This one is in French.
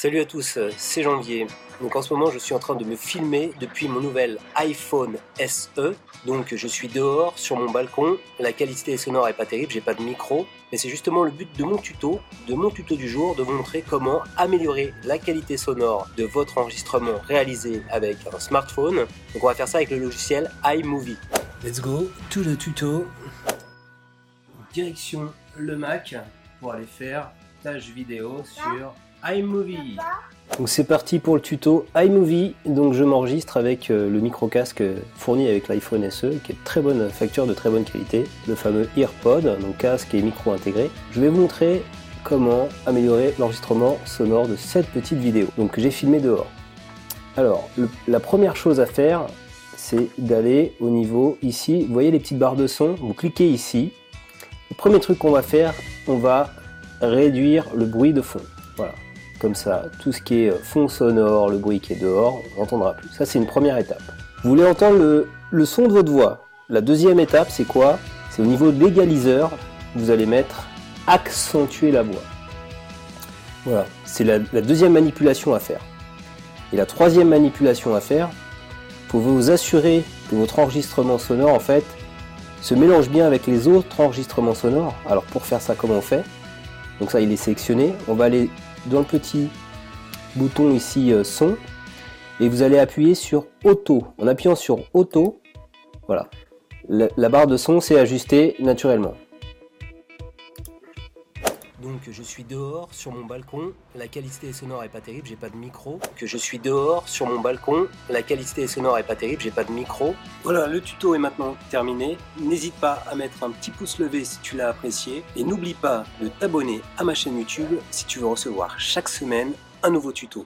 Salut à tous, c'est Janvier. Donc en ce moment, je suis en train de me filmer depuis mon nouvel iPhone SE. Donc je suis dehors sur mon balcon. La qualité sonore est pas terrible, j'ai pas de micro, mais c'est justement le but de mon tuto, de mon tuto du jour, de vous montrer comment améliorer la qualité sonore de votre enregistrement réalisé avec un smartphone. Donc on va faire ça avec le logiciel iMovie. Let's go, tout le tuto. Direction le Mac pour aller faire tâche vidéo sur iMovie. Donc c'est parti pour le tuto iMovie. Donc je m'enregistre avec euh, le micro casque fourni avec l'iPhone SE, qui est de très bonne facture, de très bonne qualité, le fameux EarPod, donc casque et micro intégré. Je vais vous montrer comment améliorer l'enregistrement sonore de cette petite vidéo. Donc j'ai filmé dehors. Alors la première chose à faire, c'est d'aller au niveau ici. Vous voyez les petites barres de son? Vous cliquez ici. Le premier truc qu'on va faire, on va réduire le bruit de fond. Voilà. Comme ça, tout ce qui est fond sonore, le bruit qui est dehors, on n'entendra plus. Ça, c'est une première étape. Vous voulez entendre le, son de votre voix. La deuxième étape, c'est quoi? C'est au niveau de l'égaliseur, vous allez mettre accentuer la voix. Voilà, c'est la, deuxième manipulation à faire. Et la troisième manipulation à faire, pour vous assurer que votre enregistrement sonore, en fait, se mélange bien avec les autres enregistrements sonores. Alors pour faire ça, comment on fait? Donc ça, il est sélectionné. On va aller dans le petit bouton ici euh, son et vous allez appuyer sur auto. En appuyant sur auto, voilà, la, barre de son s'est ajustée naturellement. Donc je suis dehors sur mon balcon, la qualité sonore est pas terrible, j'ai pas de micro. Que je suis dehors sur mon balcon, la qualité sonore est pas terrible, j'ai pas de micro. Voilà, le tuto est maintenant terminé. N'hésite pas à mettre un petit pouce levé si tu l'as apprécié et n'oublie pas de t'abonner à ma chaîne YouTube si tu veux recevoir chaque semaine un nouveau tuto.